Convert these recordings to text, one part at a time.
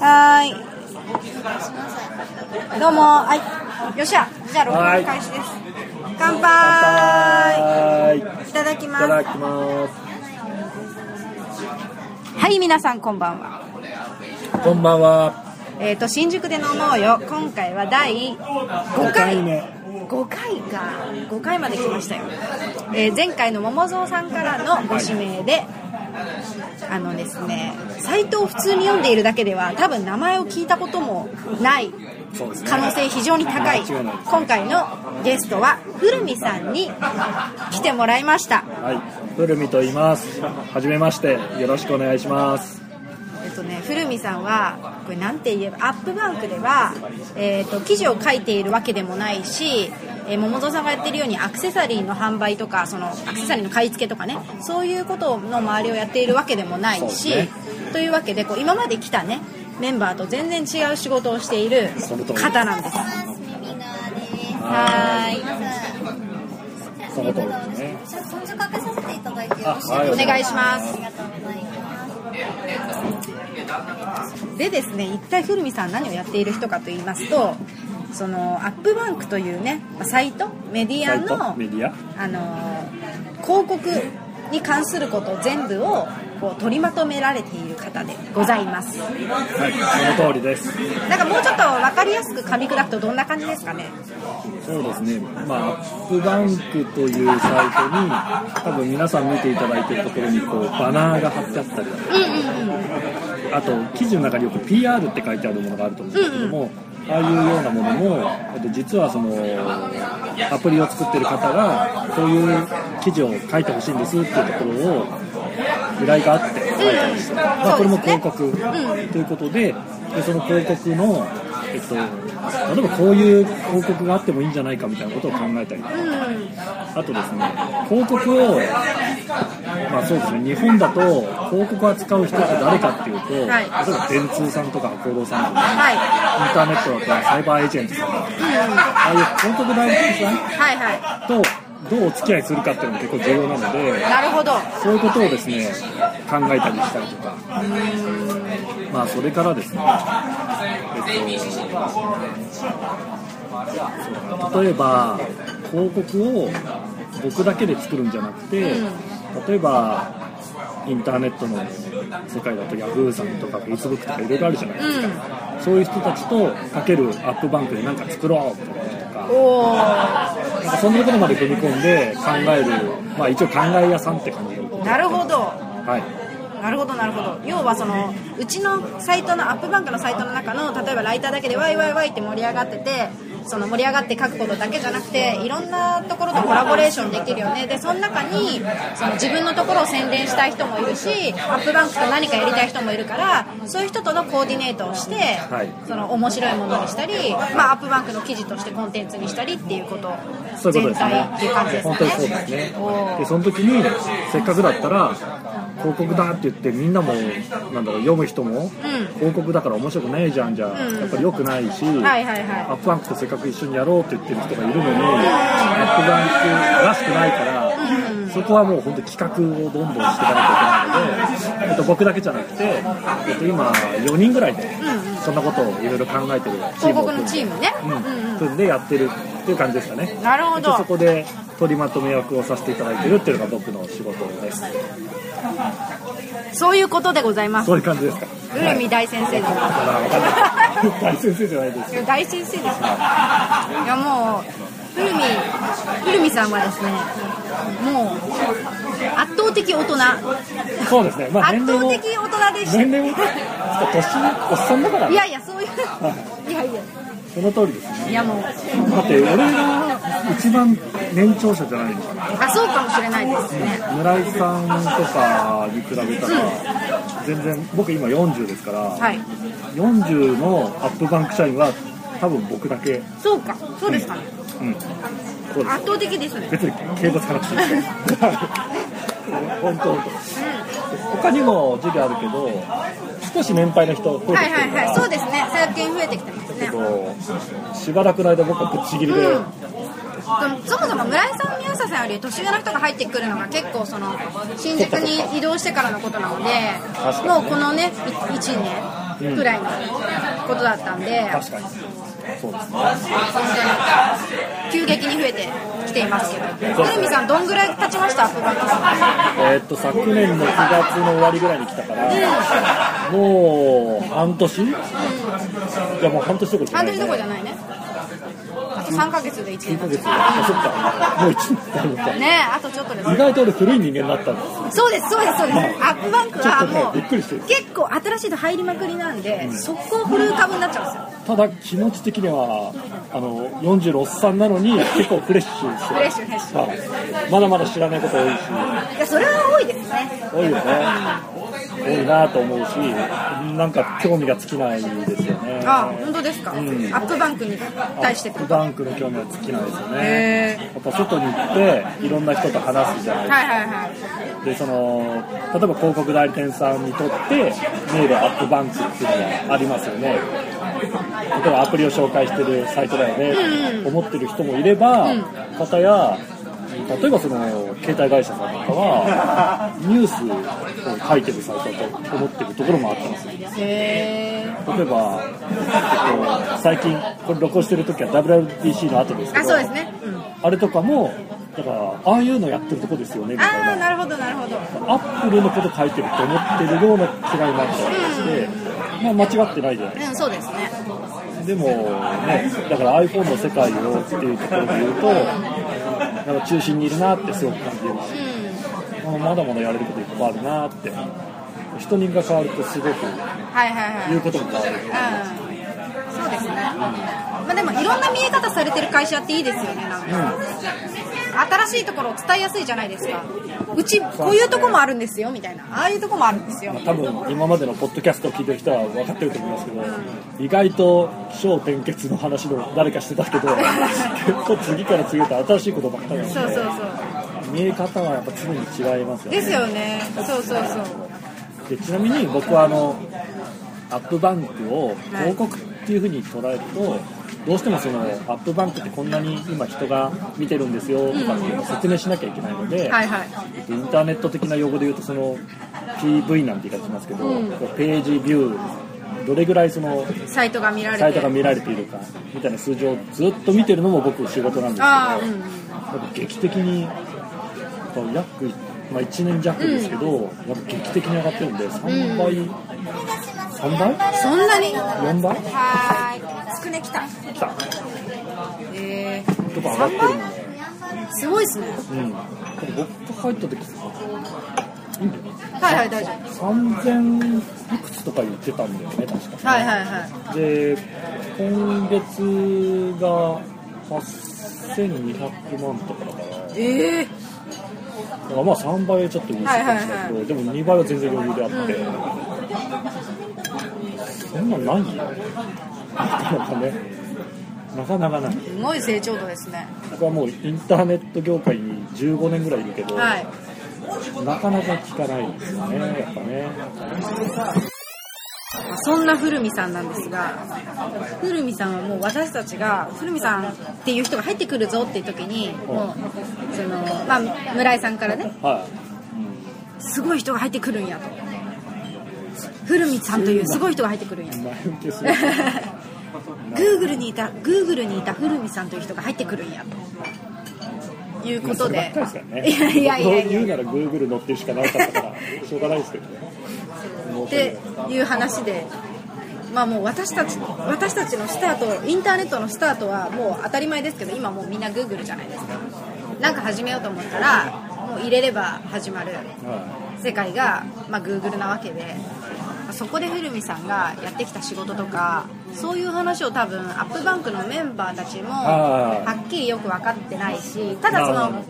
はーい。どうも、はい。よっしゃ。じゃあ、録音開始です。乾杯はい。いただきます。いただきます。はい、皆さんこんばんは。こんばんは。えっ、と、新宿で飲もうよ。今回は第5回。目。5回か5回まで来ましたよ、えー前回の桃蔵さんからのご指名であのですねサイトを普通に読んでいるだけでは多分名前を聞いたこともない。可能性非常に高い今回のゲストは古見さんに来てもらいましたはい。古見と言います。はじめまして。よろしくお願いします。えっとね、古見さんはこれなんて言えばアップバンクでは、えっと記事を書いているわけでもないし、えー桃蔵さんがやってるようにアクセサリーの販売とかそのアクセサリーの買い付けとかねそういうことの周りをやっているわけでもないし、ね。というわけでこう今まで来たねメンバーと全然違う仕事をしている方なんです。はーいその通りです。ね。存じかけさせてい。ただいてよろしいですお願いしますありがとうございます。でですね一体古見さん何をやっている人かと言いますとそのアップバンクというねまあサイト？メディアのメディア？あの広告に関すること全部をこう取りまとめられている方でございます。はい。その通りです。なんかもうちょっと分かりやすく噛み砕くとどんな感じですかね？そうですね。まあ、アップバンクというサイトに、多分皆さん見ていただいているところに、こう、バナーが貼ってあったりだとか、あと、記事の中によく PR って書いてあるものがあると思うんですけども、ああいうようなものも、えっと実はその、アプリを作ってる方が、こういう記事を書いてほしいんですっていうところを、依頼があって書いたりして、まあ、これも広告ということで、でその広告の、えっと、例えばこういう広告があってもいいんじゃないかみたいなことを考えたり、あとですね、広告を、まあそうですね、日本だと広告を扱う人って誰かっていうと、はい。例えば電通さんとか博報堂さんとか、はい。インターネットだとサイバーエージェントさんとか、ああいう広告代理店さんはいはとどうお付き合いするかっていうのが結構重要なので、いなるほど。そういうことをですね、考えたりしたりとか、まあそれからですね、えっと、例えば広告を僕だけで作るんじゃなくて、例えばインターネットの世界だと Yahoo さんとか Facebook とかいろいろあるじゃないですか、そういう人たちとかけるアップバンクで何か作ろうみたいととか。おおなんかそんなところまで踏み込んで考える、まあ一応考え屋さんって感じで。なるほどはい。なるほどなるほど要はそのうちのサイトのアップバンクのサイトの中の例えばライターだけでワイワイワイって盛り上がっててその盛り上がって書くことだけじゃなくていろんなところとコラボレーションできるよね。でその中にその自分のところを宣伝したい人もいるしアップバンクと何かやりたい人もいるからそういう人とのコーディネートをして、はい。その面白いものにしたり、まあ、アップバンクの記事としてコンテンツにしたりっていうこと。そういうことですね。全体っていう感じですね。本当にそうですね。でその時にせっかくだったら広告だって言ってみんなもなんだろう読む人も、広告だから面白くないじゃんじゃ、うん。やっぱり良くないし、はいはいはい。アップバンクとせっかく一緒にやろうって言ってる人がいるのに、アップダンクらしくないから、そこはもう本当企画をどんどんしていかなきゃいけないので、えっと、僕だけじゃなくて、えっと、今4人ぐらいでそんなことをいろいろ考えてるチー広告ムを組んでのチームね、うん、組んでやってるっていう感じですかね。なるほど。でそこで取りまとめ役をさせていただいてるっていうのが僕の仕事です。そういうことでございます。そういう感じですか。古見大先生です、あらわかんない。大先生じゃないです大先生ですよ。いやもう古見古見さんはですねもう圧倒的大人。そうですね。まあ圧年齢も。倒的大人でし年齢も年おっさんだから。いやいやそういう。い。やいや。その通りですね。いやもう。だって俺が一番年長者じゃないのかな。あそうかもしれないですね。村井さんとかに比べたら全然僕今40ですから、はい。40のアップバンク社員は多分僕だけ。そうか。そうですかね。うん。圧倒的ですね。別に敬語つかなくて本当本当。他にも授業あるけど少し年配の人増えてきてる。はいはいはい。そうですね。最近増えてきてますね。しばらくの間僕はぶっちぎりで、うん。そもそも村井さん宮下さんより年上の人が入ってくるのが結構その新宿に移動してからのことなのでもうこのね1年くらいのことだったんで、そうですね急激に増えてきていますけど。古見さんどんぐらい経ちました？アップバンクさん。えーっと昨年の9月の終わりぐらいに来たから、もう半年、いやもう半年どころじゃ半ない、年どころじゃないね。あと3ヶ月で1 9年経つあそっか。もう1年経ねあとちょっとです。意外と俺古い人間になったんですそうですそうです。そうですアップバンクはもう結構新しいの入りまくりなんで速攻フル株になっちゃうんですよただ気持ち的にはあの40のおっさんなのに結構フレッシュですよ。フレッシュフレッシュ。はい。まだまだ知らないこと多いし。いやそれは多いですね。多いよね。多いなと思うしなんか興味が尽きないですよね。あ本当ですか、ん。アップバンクに対してアップバンクの興味は尽きないですよね。へやっぱ外に行っていろんな人と話すじゃないですか。はいはいはい。でその例えば広告代理店さんにとって見えるアップバンクっていうのがありますよね例えばアプリを紹介してるサイトだよね、思ってる人もいれば、方や例えばその携帯会社さんとかはニュースを書いてるサイトだと思ってるところもあったんですよ。例えば、えっと、最近これ録音してる時は WWDC の後ですけどあそうですね、うん、あれとかもだからああいうのやってるとこですよねみたいな。ああなるほどなるほど。アップルのこと書いてると思ってるような気がになった。りして、まあ、間違ってないじゃないうんそうですね。でもねだから iPhone の世界をっていうところで言うとなんか中心にいるなってすごく感じます。うん。まあまだまだやれることいっぱいあるなって。人人が変わるとすごくはいはいはい。言うことも変わる。うん。そうですね、まあ、でもいろんな見え方されてる会社っていいですよねなんか、新しいところを伝えやすいじゃないですか。うちこういうとこもあるんですよみたいな。ああいうとこもあるんですよ。まあ、多分今までのポッドキャストを聞いてる人は分かってると思いますけど、意外と起承転結の話の誰かしてたけど 結構次から次へと新しいことばっかりなので。そうそうそう。見え方はやっぱ常に違いますよね。ですよね。そうそうそう。でちなみに僕はあのアップバンクを広告っていうふうに捉えると、どうしてもそのアップバンクってこんなに今人が見てるんですよとかっていうのを説明しなきゃいけないので、はいはい。えっとインターネット的な用語で言うとその PV なんて言い方しますけど、うん。ページビューどれぐらいそのサイトが見られて。サイトが見られているかみたいな数字をずっと見てるのも僕仕事なんですけどうん劇的に約、まあ、1年弱ですけど、やっぱ劇的に上がってるんで3倍、3倍？そんなに ?4 倍？はーい。つくねきた。来た。えとか上がってる。ので、ー、すごいですね。うん、僕が入った時いいんだよはいはい大丈夫。3000いくつとか言ってたんだよね確か。はいはいはい。で今月が8200万とかだから。ええだからまあ3倍はちょっと言い過ぎかもしれない。けど、でも2倍は全然余裕であって、そん。なんないよなかなかねなかなかない。すごい成長度ですね。僕はもうインターネット業界に15年ぐらいいるけど、はい。なかなか聞かないですよねやっぱねそんな古見さんなんですが古見さんはもう私たちが古見さんっていう人が入ってくるぞっていう時にもうその、まあ、村井さんからねはすごい人が入ってくるんやと。古見さんというすごい人が入ってくるんやい前受けする Google にいた Google にいた古見さんという人が入ってくるんやと。いうことで。いやいやいやいや言うなら Google 乗ってるしかなかったからしょうがないですけどねっていう話でまあもう私たち私たちのスタートインターネットのスタートはもう当たり前ですけど今もうみんな Google じゃないですか。なんか始めようと思ったらもう入れれば始まるは世界が、まあ、Google なわけでそこで古見さんがやってきた仕事とかそういう話を多分アップバンクのメンバーたちもははっきりよく分かってないしただその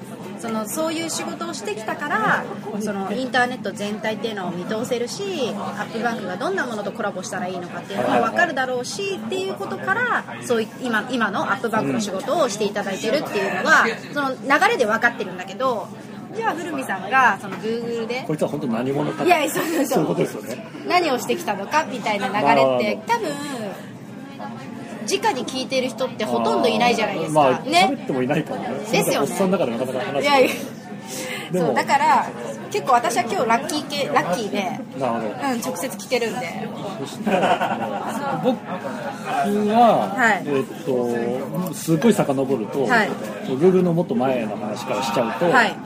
そのそういう仕事をしてきたからそのインターネット全体っていうのを見通せるしアップバンクがどんなものとコラボしたらいいのかっていうのも分かるだろうしっていうことからそうい今今のアップバンクの仕事をしていただいてるっていうのがその流れで分かってるんだけどじゃあ古見さんがその Google でこいつは本当何者かいやそうそうそう。そういうことですよね。何をしてきたのかみたいな流れって多分直に聞いてる人ってほとんどいないじゃないですか、まあ、ね喋ってもいないからね。ですよね。おっさんだからなかなか話い。やいそうだから結構私は今日ラッキー系ラッキーで、なるほど。うん、直接聞けるんで。そしたら僕は、はい。えっとすごい遡ると、はい。Google のもっと前の話からしちゃうと、はい。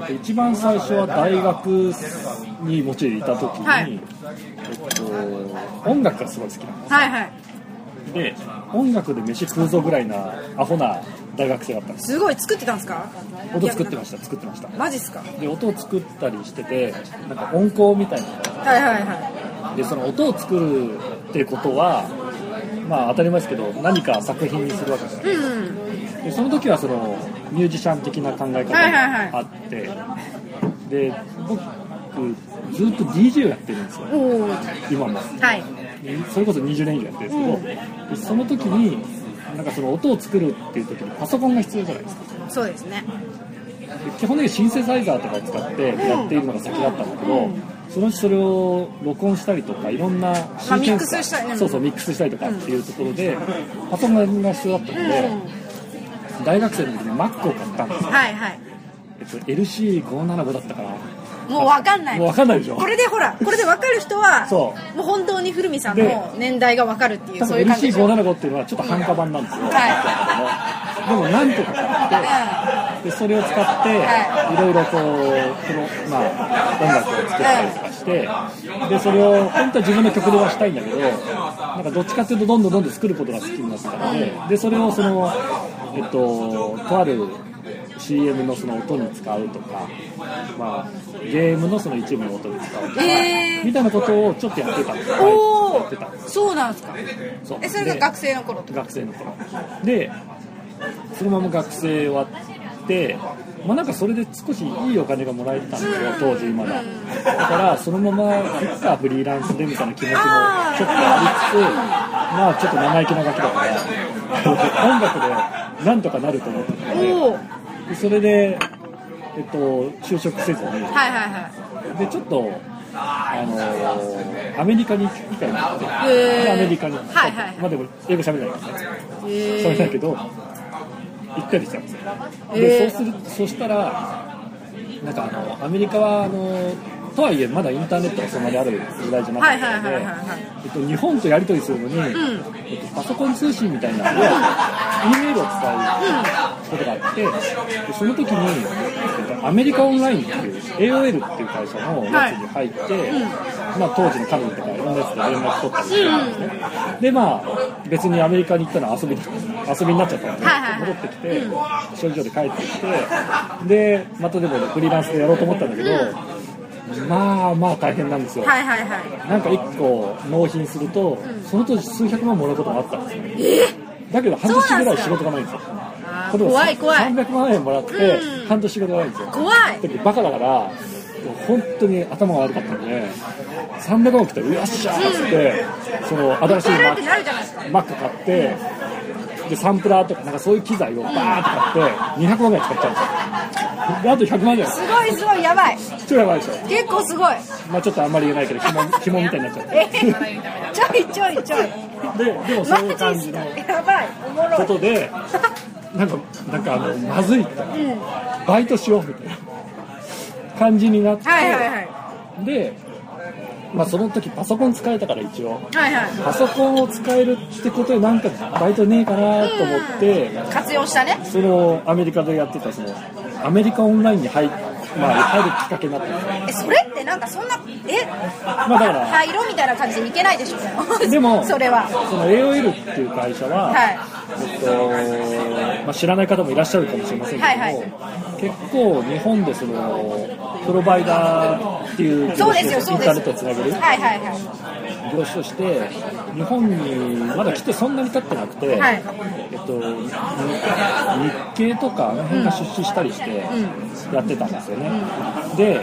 えっと、一番最初は大学にもちろんいた時に、はい。えっと、音楽がすごい好きなんではいはい。すで音楽で飯食うぞぐらいなアホな大学生だったんです。すごい作ってたんですか？音作ってました作ってました。マジっすか？で音を作ったりしててなんか音効みたいなはいはいはでその音を作るってことはまあ当たり前ですけど何か作品にするわけじゃない。いうんうん。でその時はそのミュージシャン的な考え方はいはいはい。があって、で僕ずっと DJ をやってるんですよ。今も。はいそれこそ20年以上やってるんですけど、でその時になんかその音を作るっていう時にパソコンが必要じゃないですか。そうですね。で基本的にシンセサイザーとかを使ってやっているのが先だったんだけど、そのうちそれを録音したりとかいろんなシーケンミックスしたりね。そうそうミックスしたりとかっていうところで、パソコンが必要だったので、大学生の時に Mac を買ったんですよ、はいはい。えっと、LC575 だったからもうわかんない。もう分かんないでしょ。これでほらこれでわかる人はそもう本当に古見さんでの年代がわかるっていうそういう感じでしょ。LC575 っていうのはちょっと半化版なんですよ、はでもなんとか買ってでそれを使って、はい。いろいろこうプロ、まあ、音楽を作ったりとかして、でそれを本当は自分の曲ではしたいんだけどなんかどっちかっていうとどんどんどんどん作ることが好きになってたのででそれをその、えっと、とある CM のその音に使うとか、まあ、ゲームのその一部の音に使うとか、えー。みたいなことをちょっとやってた。んですよおやってたんですおそうなんですか。そう。えそれがで学生の頃学生の頃。でそのまま学生終わってまあなんかそれで少しいいお金がもらえてたんですよ当時まだ。だからそのままいつかフリーランスでみたいな気持ちもちょっとありつつまあちょっと生意気なガキだから 音楽でなんとかなると思ってたのでそれでえっと就職せずに。はいはいでちょっとあのーアメリカに行きたいなってへー。でアメリカに。はいはい。まあでも英語喋れないから。ねへそれだえけど行ったりしたんですよ。へー。でそうするそしたらなんかあのアメリカはあのとはいえまだインターネットがそんなにある時代じゃなかったので日本とやり取りするのに、ん。えっと、パソコン通信みたいなので E メールを使うことがあってでその時に、えっと、アメリカオンラインっていう AOL っていう会社のやつに入って、まあ、当時の彼女とかいろんなやつで連絡取ったりしてたんですね、でまあ別にアメリカに行ったのは遊び遊びになっちゃったので、はいはいはい。戻ってきて、症状で帰ってきてでまたでもフリーランスでやろうと思ったんだけど、まあまあ大変なんですよ、はいはいはい。なんか1個納品すると、その当時数百万もらうことがあったんですよ、だけど半年ぐらい仕事がないんですよ。怖い怖い。300万円もらってうん。半年仕事がないんですよ。怖い。だけどバカだから本当に頭が悪かったんで300万来たらよっしゃーっつって、その新しいマック買ってでサンプラーとかなんかそういう機材をバーッと買って200万ぐらい使っちゃうんですよであと100万ぐらい。すごいすごいやばい。超やばいでしょ。結構すごい。まあちょっとあんまり言えないけど紐紐みたいになっちゃってえちょいちょいちょい。ででもそういう感じのやばいおもろい。ことでなんかなんかあのまずいと。バイトしようみたいな感じになって、はいはいはい。で、まあ、その時パソコン使えたから一応。はいはい。パソコンを使えるってことでなんかバイトねえかなと思って、活用したね。そのアメリカでやってたそのアメリカオンラインに入,、まあ、入るきっかけになった。んですよえそれってなんかそんなえ？まあだから入ろうみたいな感じでいけないでしょ。でもそれは。その AOL っていう会社は、はい。えっとまあ、知らない方もいらっしゃるかもしれませんけども、はいはい。結構日本でそのプロバイダーっていうそうですよそうです。インターネットをつなげるはいはいはい。業種として日本にまだ来てそんなに経ってなくて、はい。えっと、に日系とかあの辺が出資したりしてやってたんですよね、で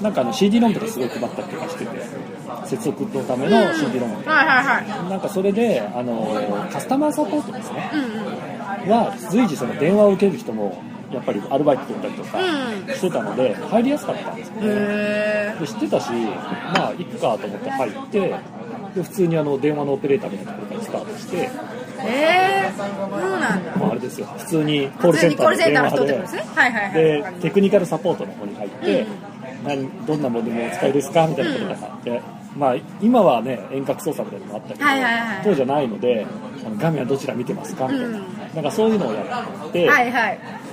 なんかあの CD ロムとかすごい配ったりとかしてて接続のための CD ロムはいはいはい。なんかそれであのカスタマーサポートですね、は随時その電話を受ける人もやっぱりアルバイト取ったりとかうしてたので入りやすかったんですよ。ね、へで知ってたしまあ行くかと思って入ってで普通にあの電話のオペレーターみたいなところからスタートして、ええー、そうなんだ。まあ、あれですよ。普通にコールセンターの電話ですでねはいはいはい。でテクニカルサポートの方に入って、何どんなモデルもお使いですかみたいなことがあって、まあ今はね遠隔操作みたいなのもあったけど、はいはいはい当時はないのであの画面はどちら見てますか？みたいな,、うんなんかそういうのをやっては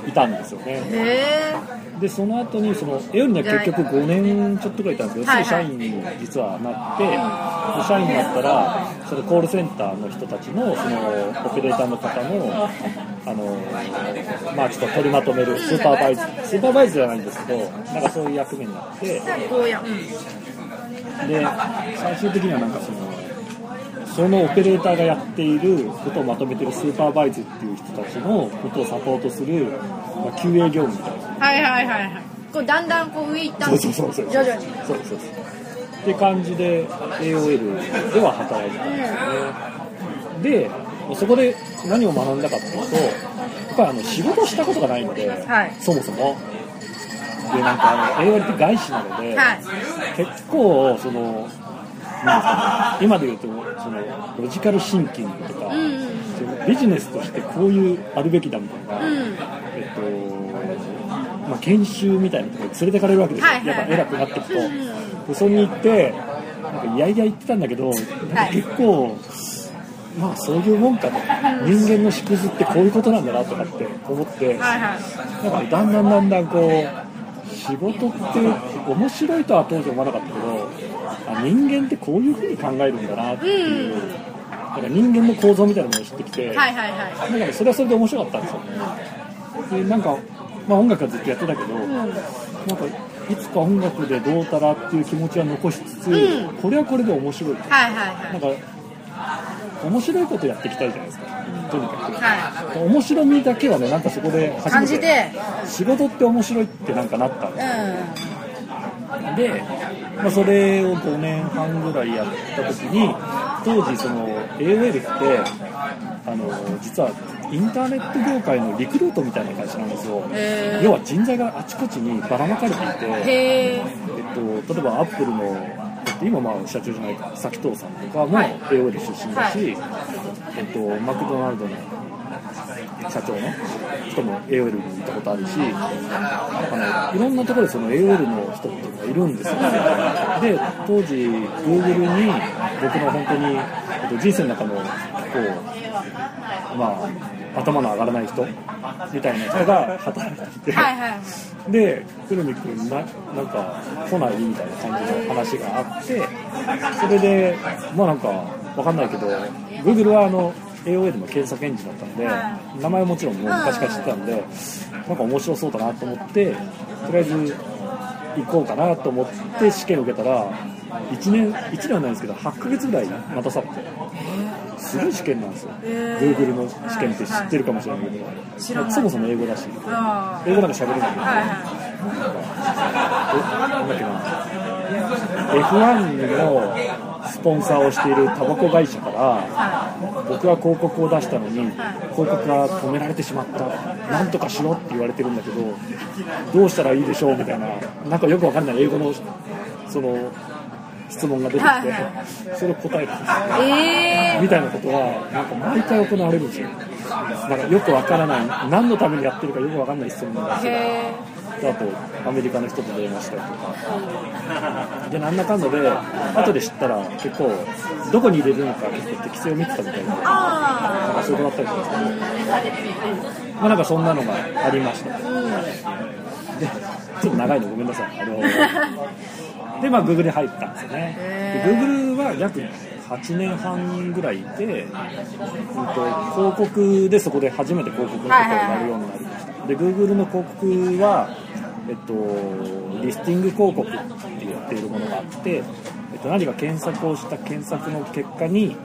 いたんですよね、へでその後にそのエオリには結局5年ちょっとぐらいいたんですけど、はいはい。すぐ社員に実はなって、で社員になったらそのコールセンターの人たちのそのオペレーターの方のあのまあちょっと取りまとめるスーパーバイズスーパーバイズじゃないんですけどなんかそういう役目になってで最終的にはなんかそのそのオペレーターがやっていることをまとめてるスーパーバイズっていう人たちのことをサポートする、まあ、QA 業務みたいな。はいはいはいはいこうだんだんこう上行ったんそうそうそうそう。徐々にそうそうそう。って感じで AOL では働いてたんですよね、でそこで何を学んだかっていうとやっぱりあの仕事したことがないので、はい。そもそもでなんかあの AOL って外資なので、はい。結構そのなんか今で言うとそのロジカルシンキングとか、うんうんそのビジネスとしてこういうあるべきだみたいな、うん。えっとまあ、研修みたいなところに連れてかれるわけですよ、はいはいはい。やっぱ偉くなっていくと、うんそれに行ってなんかいやいや言ってたんだけどなんか結構、まあそういうもんかと、人間の縮図ってこういうことなんだなとかって思って、はいはい。なんかねだんだんだんだんこう仕事って面白いとは当時思わなかったけどあ人間ってこういうふうに考えるんだなっていう、なんか人間の構造みたいなものを知ってきて、はいはいはい。なんかねそれはそれで面白かったんですよ。ねでなんか、まあ、音楽はずっとやってたけど、なんかいつか音楽でどうたらっていう気持ちは残しつつ、うん。これはこれで面白いと。はいはいはないんか面白いことやっていきたいじゃないですかとにかく、は面白みだけはねなんかそこで初めて感じて仕事って面白いってなんかなったんですうで、まあ、それを5年半ぐらいやった時に当時その AOL ってあの実はインターネット業界のリクルートみたいな会社なんですよ。へー。要は人材があちこちにばらまかれていて、えっと、例えばアップルの、えっと、今まあ社長じゃないか佐藤さんとかもはい。AOL 出身だし、はい。えっと、マクドナルドの社長の人も AOL に行ったことあるしなんかねいろんなところでその AOL の人っていうのがいるんですよで当時 Google に僕の本当に、えっと、人生の中のこうまあ頭の上がらない人みたいな人が働いていて、はいはいで、くるみくんな、なんか、来ないみたいな感じの話があって、それで、まあなんか、わかんないけど、Google はあの、AOL の検索エンジンだったんで、は名前はもちろんもう昔から知ってたんで、なんか面白そうだなと思って、とりあえず行こうかなと思って試験を受けたら、1年、1年はないんですけど、8ヶ月ぐらい待たされて、すごい試験なんですよ。へー。Google の試験って知ってるかもしれないけど、知らない。そもそも英語だし、あ英語なんか喋れないけど、あはいはえなんだっけな。F1 のスポンサーをしているタバコ会社から僕は広告を出したのに広告が止められてしまった。なんとかしろって言われてるんだけどどうしたらいいでしょうみたいな。なんかよくわかんない。英語のその質問が出てきてはいはそれを答えるんです。いええみたいなことはなんか毎回行われるんですよ。なんかよくわからない。何のためにやってるかよくわかんない質問なんですよ。あとアメリカの人と電話したりとか。でなんだかんだで後で知ったら結構どこに入れるのか結構適性を見てたみたいな。なんあかそういうことだったりとかまあなんかそんなのがありました。でちょっと長いのごめんなさい。あのでまあ Google に入ったんですよね。で Google は約8年半ぐらいいて、うんと、広告でそこで初めて広告のことをやるようになりました。で Google の広告はえっと、リスティング広告って言っているものがあって、えっと、何か検索をした検索の結果に、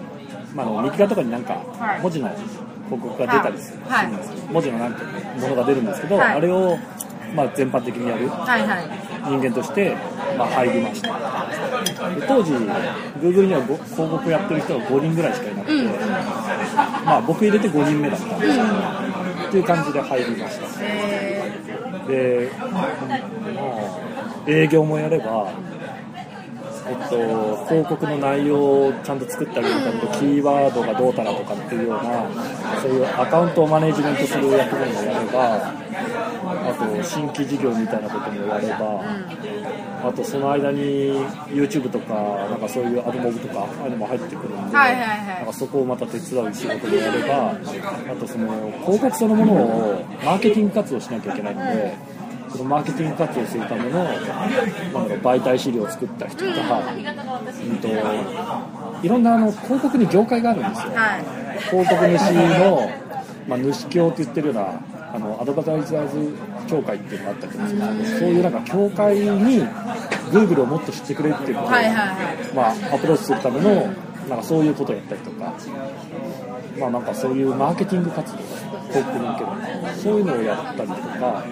まあ、あの右側とかになんかはい。文字の広告が出たりするはい。んですよ文字のなんかものが出るんですけど、はい。あれを、まあ、全般的にやるはいはい。人間として、まあ、入りました。で当時 Google にはご広告やってる人が5人ぐらいしかいなくて、うん。まあ、僕入れて5人目だったんですけど、っていう感じで入りました。えで、まあ、営業もやればえっと、広告の内容をちゃんと作ってあげるためとキーワードがどうたらとかっていうようなそういうアカウントをマネジメントする役目もやればあと新規事業みたいなこともやれば、あとその間に YouTube とかなんかそういうアドモブとかああいうのも入ってくるんで、なんかそこをまた手伝う仕事もやればあとその広告そのものをマーケティング活動しなきゃいけないので。そのマーケティング活動するためのなんだろう媒体資料を作ったりとか、うんといろんなあの広告に業界があるんですよ、はい。広告主の、まあ、主協って言ってるようなあのアドバタイザーズ協会っていうのがあったりとかするんですけどそういうなんか協会に Google をもっと知ってくれっていうことを、はいはいはい。まあ、アプローチするためのなんかそういうことをやったりとか、まあ、なんかそういうマーケティング活動広告に向けるそういうのをやったりとか、まあ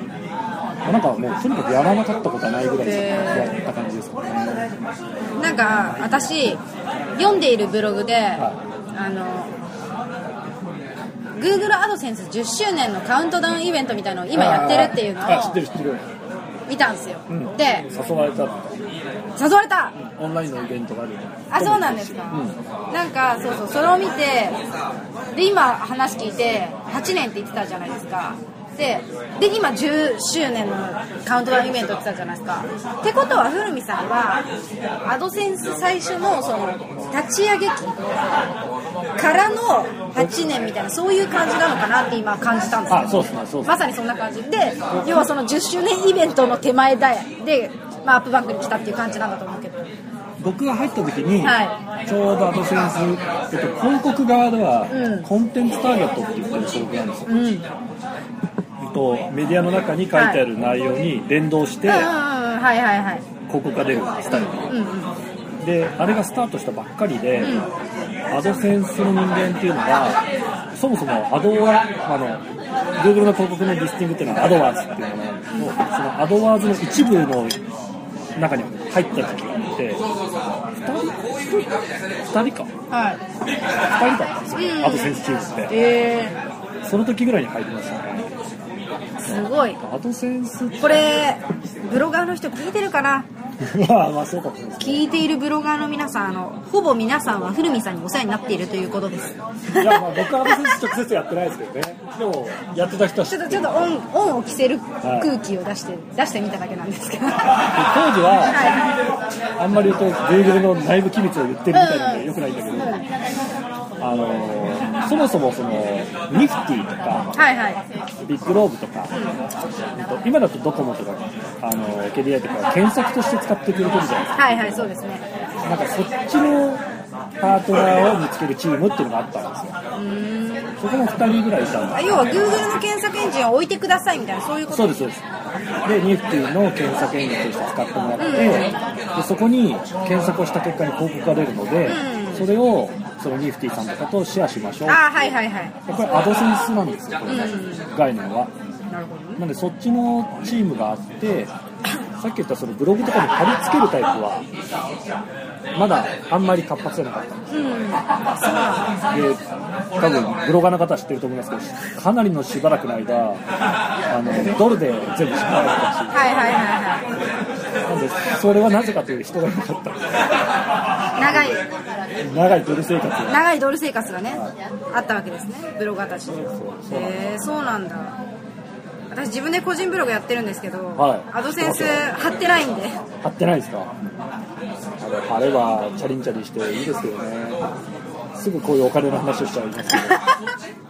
なんかもうとにかくやらなかったことはないぐらいやった感じですかね。なんか私読んでいるブログで、はあの Google アドセンス10周年のカウントダウンイベントみたいのを今やってるっていうのあ知ってをる知ってる。見たんですよ、ん。で誘われた。誘われた。オンラインのイベントがある。あそうなんですか、うん。なんかそうそうそれを見てで今話聞いて8年って言ってたじゃないですかでで今10周年のカウントダウンイベントって言ってたじゃないですか。ってことは古見さんはアドセンス最初のその立ち上げ期からの8年みたいなそういう感じなのかなって今感じたんですよ。あそうですねそうですまさにそんな感じ。で要はその10周年イベントの手前だで、まあ、アップバンクに来たっていう感じなんだと思うけど。僕が入った時に、はちょうどアドセンス、えっと、広告側では、うん。コンテンツターゲットって言ってる広告なんですよ、うんと、メディアの中に書いてある内容に連動して広告が出るスタイル。うんうん。であれがスタートしたばっかりで、アドセンスの人間っていうのがそもそもアドワあの Google の広告のリスティングっていうのはアドワーズっていうものなんですけどそのアドワーズの一部の中に入った時があって2人 ?2 人か。はい。2人だったんですよ、うん。アドセンスチームって。えその時ぐらいに入りましたね。ー、すごい。アドセンスこれブロガーの人聞いてるかな？まあまあそうかもしれない。です聞いているブロガーの皆さんあのほぼ皆さんは古見さんにお世話になっているということです。いやまあ僕はアドセンス直接やってないですけどね。でもやってた人は知ちょっとちょっとオンオンを着せる空気を出して出してみただけなんですけど。当時ははあんまり言うと Google の内部機密を言ってるみたいなんでよくないんだけど、あのそもそもそのニフティとかいはいはい。ビッグローブとか、今だとドコモとかあの KDI とか検索として使ってくれてるじゃないですはいはいそうですね。かなんかそっちのパートナーを見つけるチームっていうのがあったんですよ。そこも2人ぐらいいたんですあ要は Google の検索エンジンを置いてくださいみたいなそういうことそうですそうです。でニフティの検索エンジンとして使ってもらって、でそこに検索をした結果に広告が出るので、それをそのニフティさんとかとシェアしましょう。あはいはいはい。これアドセンスなんですよこれ、概念は。なるほどね。なんでそっちのチームがあってさっき言ったそのブログとかに貼り付けるタイプはまだあんまり活発じゃなかった。んですうん。で多分ブロガーの方は知ってると思いますけどかなりのしばらくの間あのドルで全部支払われたしはいはいはいはいなんでそれはなぜかというと人がいなかった。長い。長いドル生活。が長いドル生活がねあったわけですね。ブロガーたち。にへえそうなんだ。私自分で個人ブログやってるんですけど、はい。アドセンス貼ってないんで。貼ってないですか？あれ貼ればチャリンチャリしていいですけどね。すぐこういうお金の話をしちゃいますけど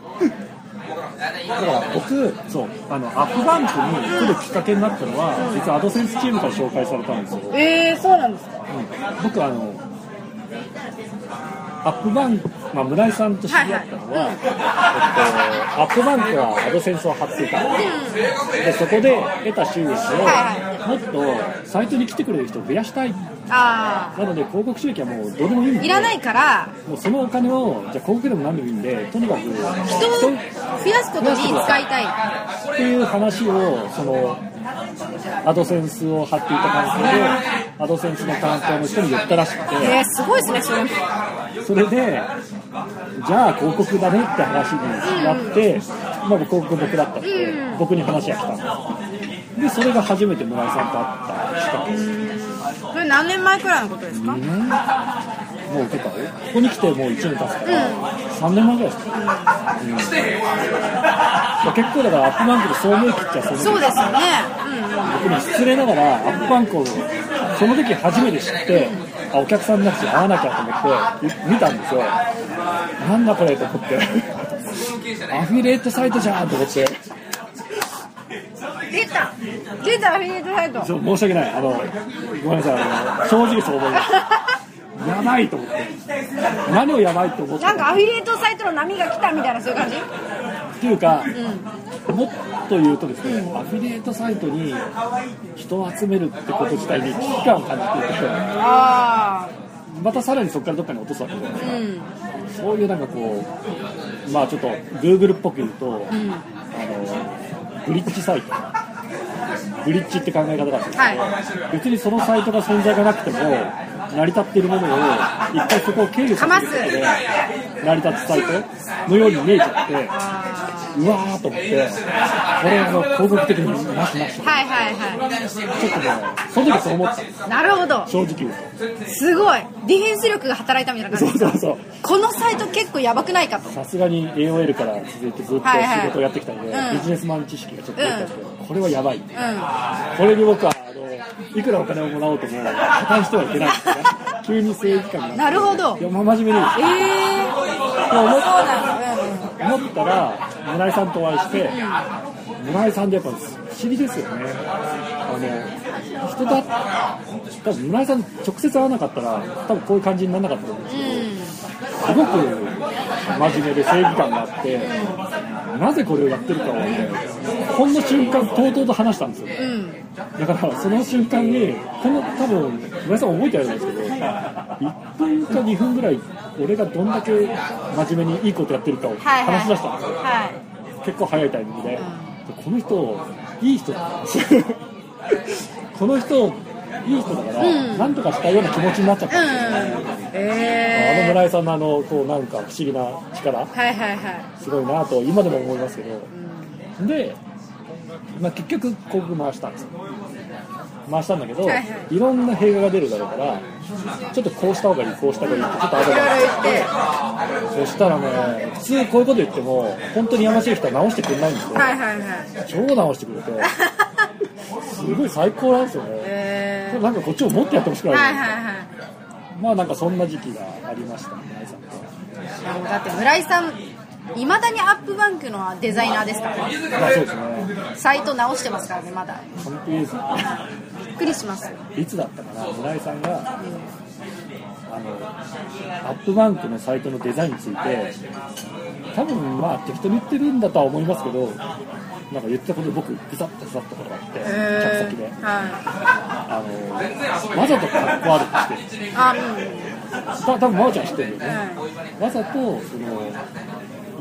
だから僕そうあのアップバンクに来るきっかけになったのは、実はアドセンスチームから紹介されたんですよ、えー、そうなんですか？うん。僕あのアップバンク、まあ、村井さんと知り合ったのは、えっと、アップバンクはアドセンスを貼っていた、でそこで得た収益をはもっとサイトに来てくれる人を増やしたい。あなので広告収益はもうどうでもいいんで。あいらないから。もうそのお金をじゃあ広告でも何でもいいんでとにかく人を増やすことに使いたい。っていう話をそのアドセンスを貼っていた関係でアドセンスの担当の人に言ったらしくて。えー、すごいですねそれ。それでじゃあ広告だねって話になって、まあ、広告僕だったん。で、僕に話が来たんですでそれが初めて村井さんと会った。きっかけですそれ何年前くらいのことですか？2年もう結構ここに来てもう1年経つから、3年前ぐらいですか、うん。結構だからアップバンクで総務駅っちゃ総務駅そうですよね。うんうん僕も失礼ながらアップバンクをその時初めて知ってあお客さんになって会わなきゃと思って見たんですよ。なんだこれと思って。アフィリエイトサイトじゃんと思って出た。出たアフィリエイトサイト。そう申し訳ない。あのごめんなさい。正直そう思います。やばいと思って。何をやばいと思ってなんかアフィリエイトサイトの波が来たみたいなそういう感じ？っていうか、もっと言うとですね、アフィリエイトサイトに人を集めるってこと自体に危機感を感じていて。あまたさらにそこからどっかに落とすわけじゃないですかあうん。そういうなんかこう、まあちょっと Google っぽく言うと、ん。あのブリッジサイト、ブリッジって考え方があるんですけど、は別にそのサイトが存在がなくても、成り立っているものを、一回そこを経由させることで、成り立つサイトのように見えちゃって、うわーと思って、これあの広告的になしなし、ちょはいはい。はっとね、その時そう思ったなるほど。正直言うすごい。ディフェンス力が働いたみたいなと。感じそうそうそう。このサイト結構やばくないかと。さすがに AOL から続いてずっとはいはい仕事をやってきたので、うん。ビジネスマン知識がちょっと出たんですけど、これはやばい。うこれに僕はいくらお金をもらおうとも破綻してはいけないんですね。急に正義感が。なるほどいや、まあ真面目にんええと思っそうなんだ思ったら、村井さんとお会いして、村井さんでやっぱ不思議ですよね。あの人だ多分村井さんに直接会わなかったら、多分こういう感じにならなかったと思うんですけど。うんすごく真面目で正義感があって、なぜこれをやってるかをね、ほんの瞬間、とうとうと話したんですよ。うん。うんだから、その瞬間に、この多分、村井さん覚えてあるんですけど、1分か2分ぐらい、俺がどんだけ真面目にいいことやってるかをはいはい。話し出したんですよ。は結構早いタイミングで、この人、いい人だな この人、いい人だから、うんなんとかしたいような気持ちになっちゃった。ん。ですよ。いうん。あのええ村井さんのあのこうなんか不思議な力はいはいはい。すごいなと今でも思いますけど、で、まあ、結局広告回したんですよ。回したんだけど、はいはい。いろんな弊害が出るだろうからちょっとこうした方がいいこうした方がいいってちょっとアドバイ言ってスそしたらね普通こういうこと言っても本当にやましい人は直してくれないんですよ、はいはいはい。超直してくれてすごい最高なんですよね、えなんかこっちももっとやってほしくー、ない、はいはいはいまあなんかそんな時期がありました。ね村井さんとだって村井さんいまだにアップバンクのデザイナーですからね。まあそうですね。サイト直してますからねまだ。完璧ですねびっくりしますいつだったかな？村井さんが、あのアップバンクのサイトのデザインについて多分まあ適当に言ってるんだとは思いますけどなんか言ったことで僕ぐさっと刺さったことがあって客先で。はあのわざとかっこ悪くして。いあた多分真央ちゃん知ってるよね、うんわざとその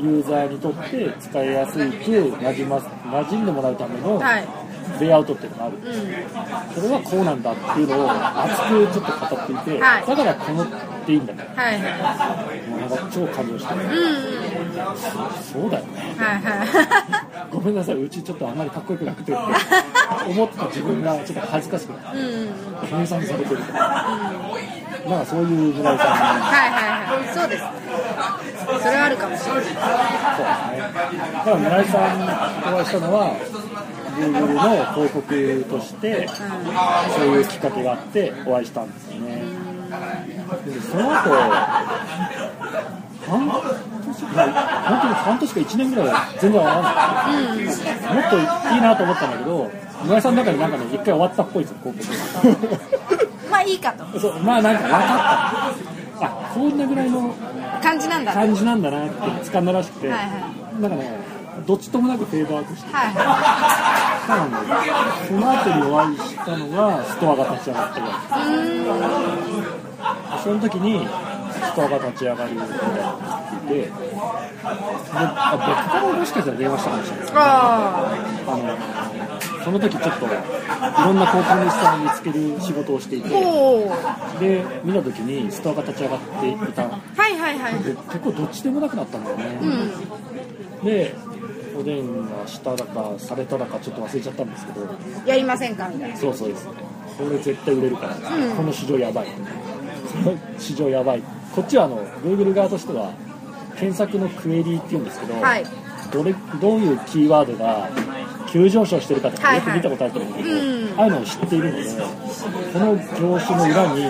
ユーザーにとって使いやすく馴染ます馴染んでもらうためのうんはい。レイアウトっていうのがある、うん。それはこうなんだっていうのを熱くちょっと語っていて、はい。だからこのっていいんだとはいはもうなんか超感動して、いうんうんそうだよね。はいはい。ごめんなさい。うちちょっとあんまりかっこよくなくてって。思った自分がちょっと恥ずかしくなって計算されてるから、なん。かそういう村井さん。にはいはいはい。そうです。ねそれはあるかもしれない。そうですね。だから村井さんにお会いしたのは Google の広告としてそういうきっかけがあってお会いしたんですよね。でその後半本当に半年か1年ぐらいは全然会わなくて、もっといいなと思ったんだけど村井さんの中でなんかね一回終わったっぽいですよ広告まあいいかと。そうまあなんか分かったあこんなぐらいの感じなんだ。はい感じなんだなって掴んだらしくて、はいなんかねどっちともなくフェードアウトして。はたのでその後にお会いしたのがストアが立ち上がってるその時にストアが立ち上がるみたいなのを聞いてであ僕からもしかしたら電話したかもしれない。いああのその時ちょっといろんな広告主さんを見つける仕事をしていあてで見た時にストアが立ち上がっていた。いはいはい。で結構どっちでもなくなったんだよね、うん。でお電話しただかされただかちょっと忘れちゃったんですけど。やりませんか？みたいなそうそうです。これ絶対売れるから、この市場やばい。この市場やばいこっちはあの Google 側としては検索のクエリーっていうんですけど、はい。どれどういうキーワードが急上昇してるかとかはいはい。よく見たことあると思うんだけど、うん。ああいうのを知っているのでこの業種の裏に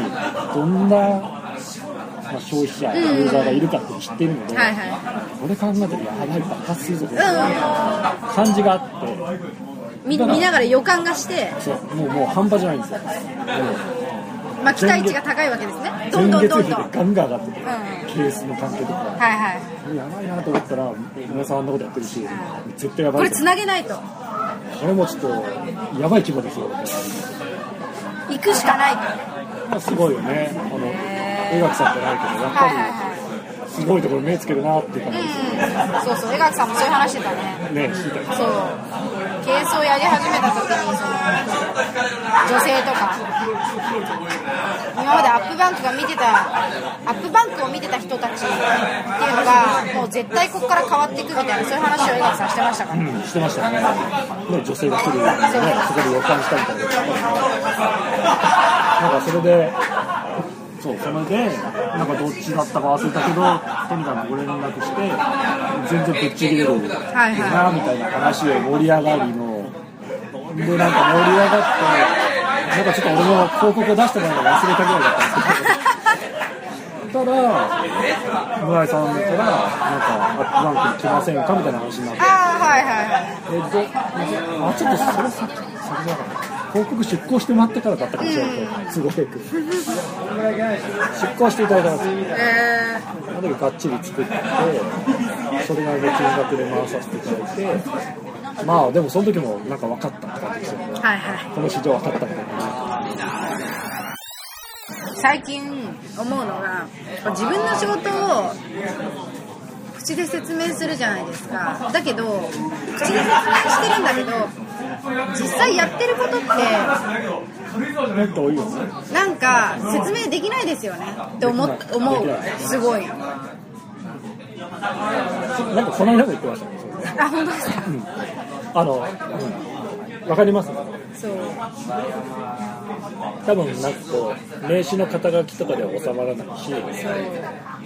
どんな、まあ、消費者、ユーザーがいるかっていうのを知っているので、はいはこれ考えたらやばい爆発するぞこれいうん。感じがあって見見ながら予感がして、そうもうもう半端じゃないんですよ、もまあ、期待値が高いわけですね。うどんどんどんどん。ガンガン上がってて、うケースの関係とか、はいはい。やばいなと思ったら皆さんあんなことやってるし絶対やばいとこれつなげないと。これもちょっとやばい規模ですよ。行くしかない。とまあすごいよね。あの江垣さんじゃないけどやっぱはりすごいところ目つけるなっていう感じですよ。いうん。そうそう江垣さんもそういう話してたね。ね知りたい。ですそうケースをやり始めた時にその女性とか今までアップバンクが見てたアップバンクを見てた人たちっていうのがもう絶対ここから変わっていくみたいなそういう話を江垣さんしてましたか？ら、うんしてましたね。ね女性が来るようにねそこで予感したみたいな。なんかそれでそう。それでなんかどっちだったか忘れたけどとにかくご連絡して全然ぶっちぎれるはいはいなみたいな話を盛り上がりのでなんか盛り上がってなんかちょっと俺も広告を出してもらうの忘れたぐらいだったんですけど。たら村井さんからなんかアップバンクに来ませんかみたいな話になって。ああはいはいはい。えどあちょっとそれ先先じゃなかった？広告出稿してもらってからだったかもしれない。けど都合よく出稿してい。ただい。たんですよえその時がっちり作ってそれなりの金額で回させてい。ただい。てまあでもその時もなんか分かったって感じですよね、はい。はい。この市場分かったみたい。な最近思うのが自分の仕事を口で説明するじゃないですか。だけど口で説明してるんだけど実際やってることってなんか説明できないですよね。って思っ思う。すごい。なんかこの間も言ってましたあ本当ですか？あの、うん、分かります？そう。多分なんかこう名刺の肩書きとかでは収まらないし、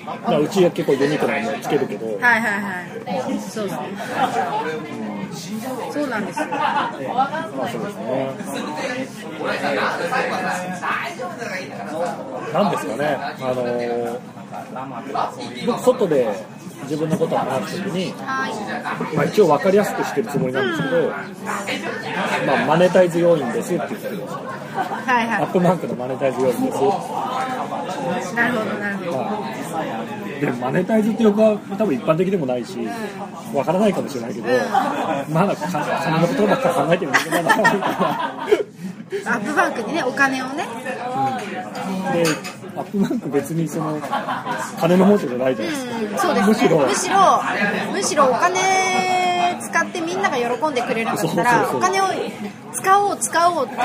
まあ、うちは結構ユニークなのつけるけど、はいはいはい。そうですねそうなんですよ。まあそうですね。なんですかね、あのー僕外で自分のことを話すときに、はい。まあ、一応分かりやすくしてるつもりなんですけど、まあ、マネタイズ要因ですって言ってるんですよ。はいはアップマークのマネタイズ要因です。いなるほどなるほど。はいでマネタイズっていうは多分一般的でもないし、わからないかもしれないけど、まだか金のことばっかり考えてるんだなみたいな。アップバンクにねお金をね。で、アップバンク別にその金の持ちじゃないじゃないですか。うんそうですね。むしろ。むしろむしろお金使ってみんなが喜んでくれるんだったらお金を使おう使おうとしす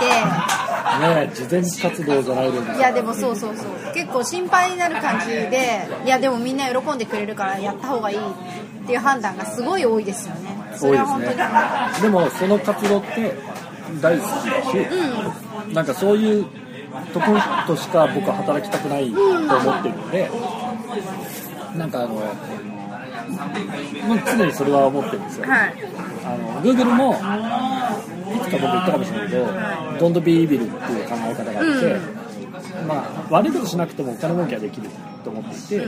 ぎていね慈善活動じゃないですていやでもそうそうそう。結構心配になる感じでいやでもみんな喜んでくれるからやった方がいいっていう判断がすごい多いですよね。そ多いですね。でもその活動って大好きだし、なんかそういうところとしか僕は働きたくないと思ってるので、なんかあの、まあ常にそれは思ってるんですよ。はい。あの Google もいつか僕言ったかもしれないけど、Don't be evil っていう考え方があって、まあ、悪いことしなくてもお金儲けはできると思っていて、で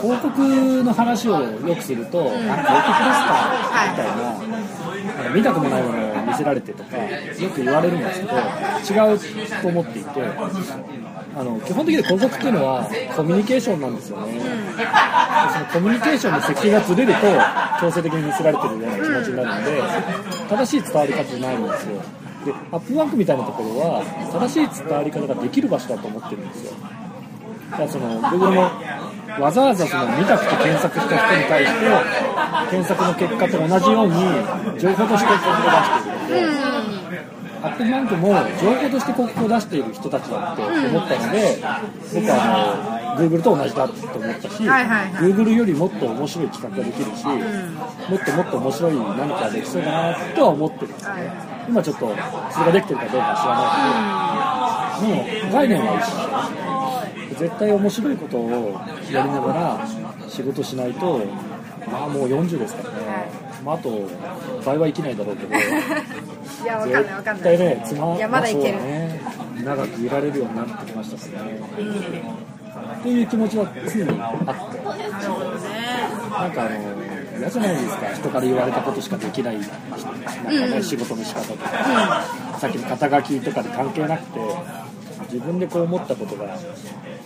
広告の話をよくすると、あ広告ですかみたいな、見たこともないものを見せられてとか、よく言われるんですけど、違うと思っていて、あの基本的に広告っていうのはコミュニケーションなんですよね。でそのコミュニケーションの設計がずれると強制的に見せられてるような気持ちになるので正しい伝わり方じゃないんですよ。でアップバンクみたいなところは正しい伝わり方ができる場所だと思ってるんですよだその Google もわざわざその見たくて検索した人に対して検索の結果と同じように情報として広告を出しているのでアップバンクも情報として広告を出している人たちだって思ったので、僕はあの Google と同じだと思ったし、はいはいはい Google よりもっと面白い企画ができるし、もっともっと面白い何かができそうだなとは思ってるんですね、今ちょっとそれができてるかどうか知らない。けど、でも概念は一緒。で絶対面白いことをやりながら仕事しないとまあもう40ですからね、まあ、あと倍は生きないだろうけど いやわかんないわかん絶ない。対ねつまいやまだいけるそうね。長くいられるようになってきましたしね、っていう気持ちは常にあって。なんかあの嫌じゃないですか。人から言われたことしかできない。なん。かね、仕事の仕方とか、さっきの肩書きとかで関係なくて自分でこう思ったことが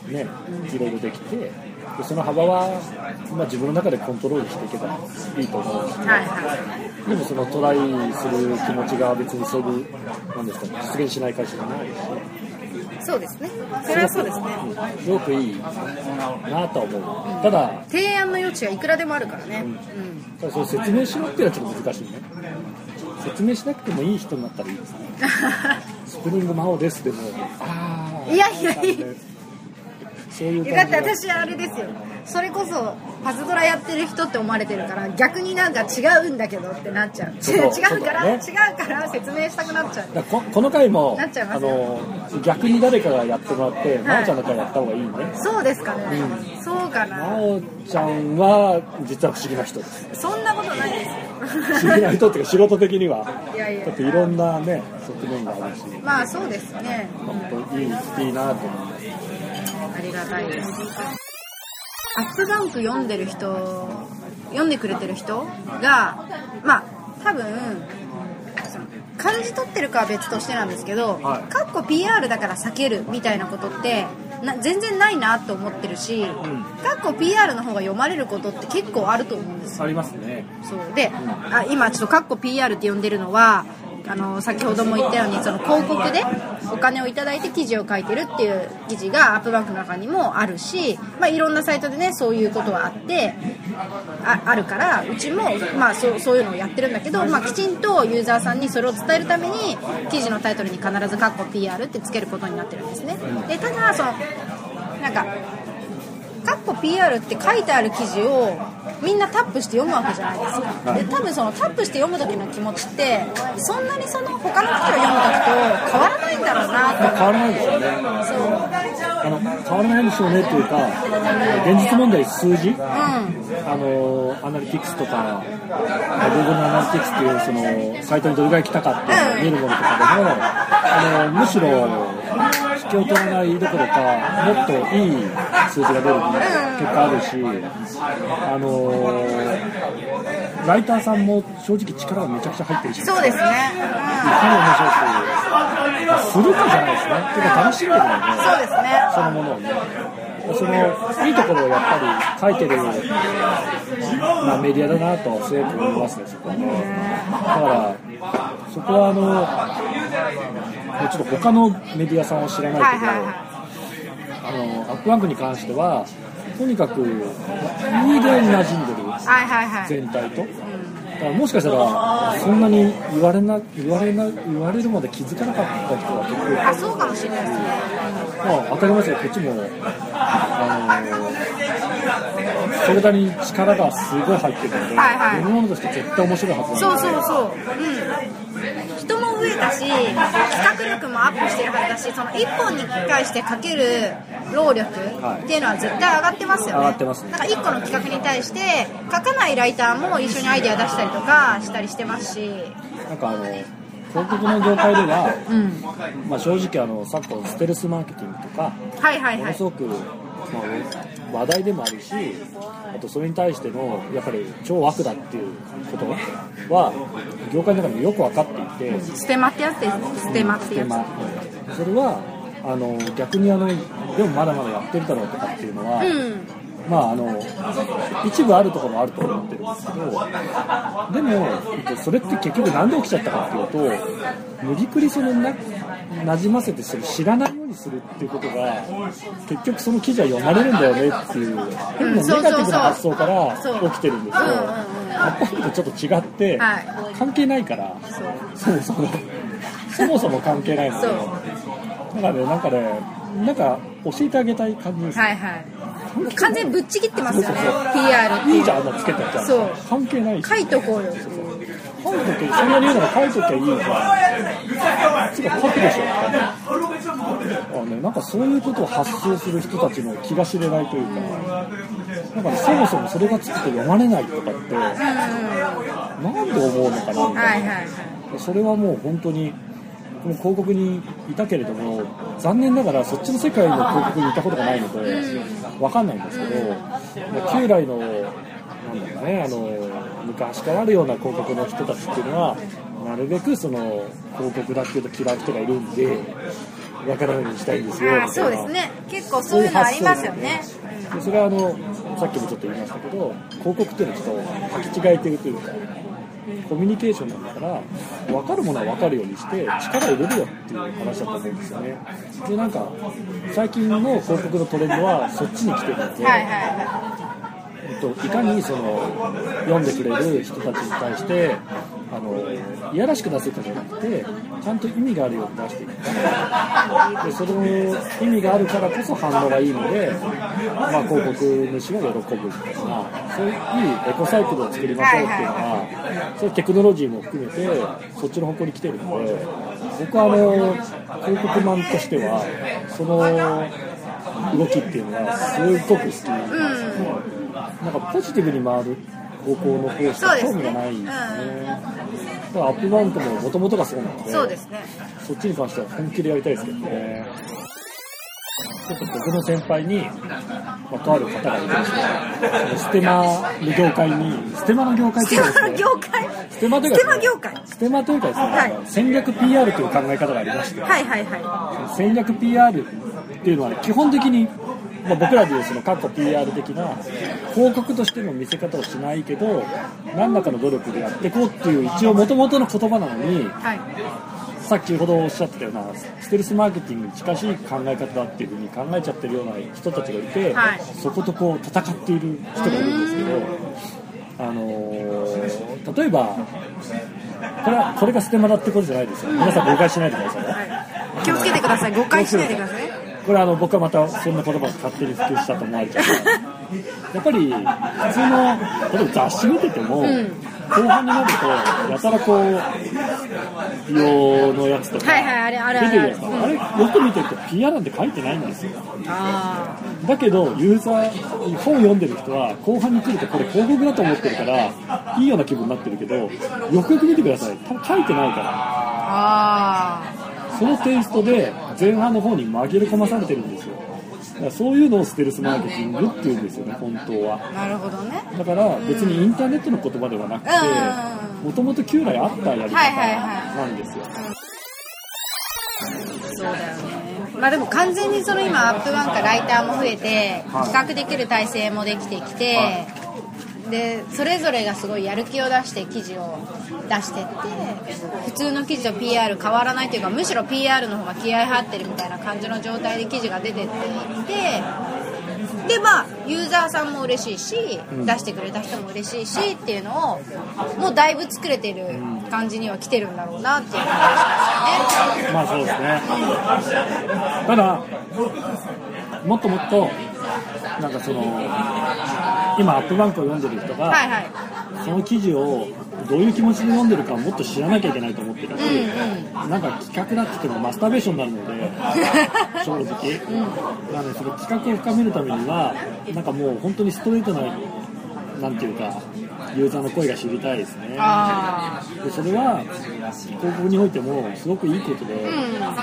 ねいろいろできてでその幅は、まあ、自分の中でコントロールしていけばいいと思うしはいはでもそのトライする気持ちが別にそういうなんですか実現しない会社じゃないしいそうですね。それはそうですね。うんすごくいいなとは思う。ただ提案の余地はいくらでもあるからね。ただそれ説明しろっていうのはちょっと難しいね。説明しなくてもいい人になったらいいですね。スプリング魔王ですでも。ああいやいやいやそういうだ。って私あれですよ。それこそパズドラやってる人って思われてるから逆になんか違うんだけどってなっちゃう。違うから、ね。違うから説明したくなっちゃう。ここの回もなっちゃいまあすよ。の逆に誰かがやってもらって、真央ちゃんの回やった方がいいね。そうですかね、そうかな。真央ちゃんは実は不思議な人です。そんなことないです。よ不思議な人っていうか仕事的には。いやいや。だっていろんなね側面があるし。まあそうですね、本当いいいいなと思いますありがたいです。アップバンク読んでる人読んでくれてる人がまあ多分その感じ取ってるかは別としてなんですけど、はい。かっこ PR だから避けるみたいなことってな全然ないなと思ってるし、かっこ PR の方が読まれることって結構あると思うんですよ。ありますね。そう。で、あ今ちょっとカッコ PR って呼んでるのはあの先ほども言ったようにその広告でお金をいただいて記事を書いてるっていう記事がアップバンクの中にもあるし、まあ、いろんなサイトでねそういうことはあってああるからうちも、まあ、そうそういうのをやってるんだけど、まあ、きちんとユーザーさんにそれを伝えるために記事のタイトルに必ずカッコ PR ってつけることになってるんですね。でただそのなんかカッコ PR って書いてある記事をみんなタップして読むわけじゃないですか、で多分そのタップして読む時の気持ちってそんなにその他の記事を読む時と変わらないんだろうなと。変わらないですよね。そう。あの変わらないでしょうねというか現実問題数字？うあのアナリティクスとか Google のアナリティクスっていうそのサイトにどれぐらい来たかっていうのを見るものとかでもあのむしろ引きを取らないどころかもっといい数字が出る結果あるしあのライターさんも正直力がめちゃくちゃ入ってるし。そうですね、いかに面白くまあするかじゃないですね。てか楽しめるよね。そうですね。そのものをねそのいいところをやっぱり書いてる、まあ、メディアだなとはすごく思いますねそこは。ねだからそこはあのちょっと他のメディアさんを知らないけど、はいはいはあのアップバンクに関してはとにかくいい具合に馴染んでるはいはいはい全体と。だからもしかしたらそんなに言われな言われな言われるまで気づかなかった人が結構あそうかもしれないですね。まあ、当たり前ですよ、こっちも、あのー、それなりに力がすごい入ってるので、はいはい。読み物として絶対面白いはずそうなんで。そうそう、うん、人も増えたし企画力もアップしてるはずだしその1本に対してかける労力っていうのは絶対上がってますよね、上がってますね。なんか1個の企画に対して書かないライターも一緒にアイデア出したりとかしたりしてますし。なんかあの広告の業界では、うん。まあ、正直あの昨今ステルスマーケティングとかはいはいはい。ものすごく、まあ、話題でもあるしあとそれに対してのやっぱり超悪だっていうことは業界の中でもよく分かっていて、ステマってやつですねステマってやつ、まあそれはあの逆にあのでもまだまだやってるだろうとかっていうのは、うんまああの一部あるところはあると思ってるんですけどでもえっとそれって結局なんで起きちゃったかっていうと無理くりそのな馴染ませてそれ知らないようにするっていうことが結局その記事は読まれるんだよねっていう変なネガティブな発想から起きてるんですよ。うんうんうん。アップルとちょっと違って、はい。関係ないから。そもそもそもそも関係ないのでそう。だからねなんかねなんか教えてあげたい感じです、はいはい完全にぶっちぎってますよね。PR っていいじゃんあんなつけたじゃんそう。関係ないし。書いとこうよ。書いとけそんなに言うなら書いときゃいいじゃんつうか書くでしょ。あ、ね、なんかそういうことを発想する人たちの気が知れないというか。なんかねそもそもそれがつくと読まれないとかって。なんで思うのかなみたいな、はいはいはい。それはもう本当にこの広告にいたけれども残念ながらそっちの世界の広告にいたことがないので分かんないんですけど旧来のなんだろうねあの昔からあるような広告の人たちっていうのはなるべくその広告だっていうと嫌う人がいるんで分からないようにしたいんですよそうですね。結構そういうのありますよね。でそれはあのさっきもちょっと言いましたけど広告っていうのはちょっと履き違えてるというかコミュニケーションなんだから分かるものは分かるようにして力を入れるよっていう話だったと思うんですよね。でなんか最近の広告のトレンドはそっちに来てるので、はいはいはい。と、いかにその読んでくれる人たちに対してあのいやらしく出すかじゃなくてちゃんと意味があるように出していく。でその意味があるからこそ反応がいいので、まあ、広告主が喜ぶみたいなそういういいエコサイクルを作りましょうっていうのは、そういうテクノロジーも含めてそっちの方向に来てるので僕はあの広告マンとしてはその動きっていうのはすごく好きなんですよ。ね、なんかポジティブに回る方向の方しか興味がないんですね。だからアップバンクももともとがそうなのいでそうですね。そっちに関しては本気でやりたいですけどね。ちょっと僕の先輩に、まあ、とある方がいてですねステマの業界にステマの業界ってですね。業界？ステマというかステマ業界。ステマというかですね、はい。戦略 PR という考え方がありまして、はいはいは戦略 PR っていうのは、ね、基本的に、まあ、僕らでいうその過去 PR 的な広告としての見せ方をしないけど何らかの努力でやっていこうっていう一応元々の言葉なのにいはい。さっきほどおっしゃってたようなステルスマーケティングに近しい考え方だっていうふうに考えちゃってるような人たちがいて、はい。そことこう戦っている人がいるんですけど、あのー例えばこれはこれがステマだってことじゃないですよ。皆さん誤解しないでくださいね。気をつけてください。誤解しないでください。ねこれはあの僕はまたそんな言葉を勝手に普及したと思われちゃうやっぱり普通の例えば雑誌見てても、後半になるとやたらこう美容のやつとか出てるじゃないですか、あれよく見てると PR なんて書いてないんですよ。あだけどユーザー本読んでる人は後半に来るとこれ広告だと思ってるからいいような気分になってるけどよくよく見てください。多分書いてないから。ああそのテイストで前半の方に紛れ込まされてるんですよ。だからそういうのをステルスマーケティングっていうんですよね本当は。あなるほどね。だから別にインターネットの言葉ではなくてうもともと旧来あったやり方なんですよ。そうだよね。まあでも完全にその今アップバンカーライターも増えてはい。比較できる体制もできてきて、はでそれぞれがすごいやる気を出して記事を出してって普通の記事と PR 変わらないというかむしろ PR の方が気合い入ってるみたいな感じの状態で記事が出てっていてでまあユーザーさんも嬉しいし、出してくれた人も嬉しいしっていうのをもうだいぶ作れてる感じには来てるんだろうなっていう感じがしますよね。まあそうですねただもっともっとなんかその今アップバンクを読んでる人が、はいはい。その記事をどういう気持ちで読んでるかもっと知らなきゃいけないと思ってたし、なんか企画だって言ってもマスターベーションになるので 正直、なのでその企画を深めるためにはなんかもう本当にストレートななんていうかユーザーの声が知りたいですね。あでそれは広告においてもすごくいいことで、なん。か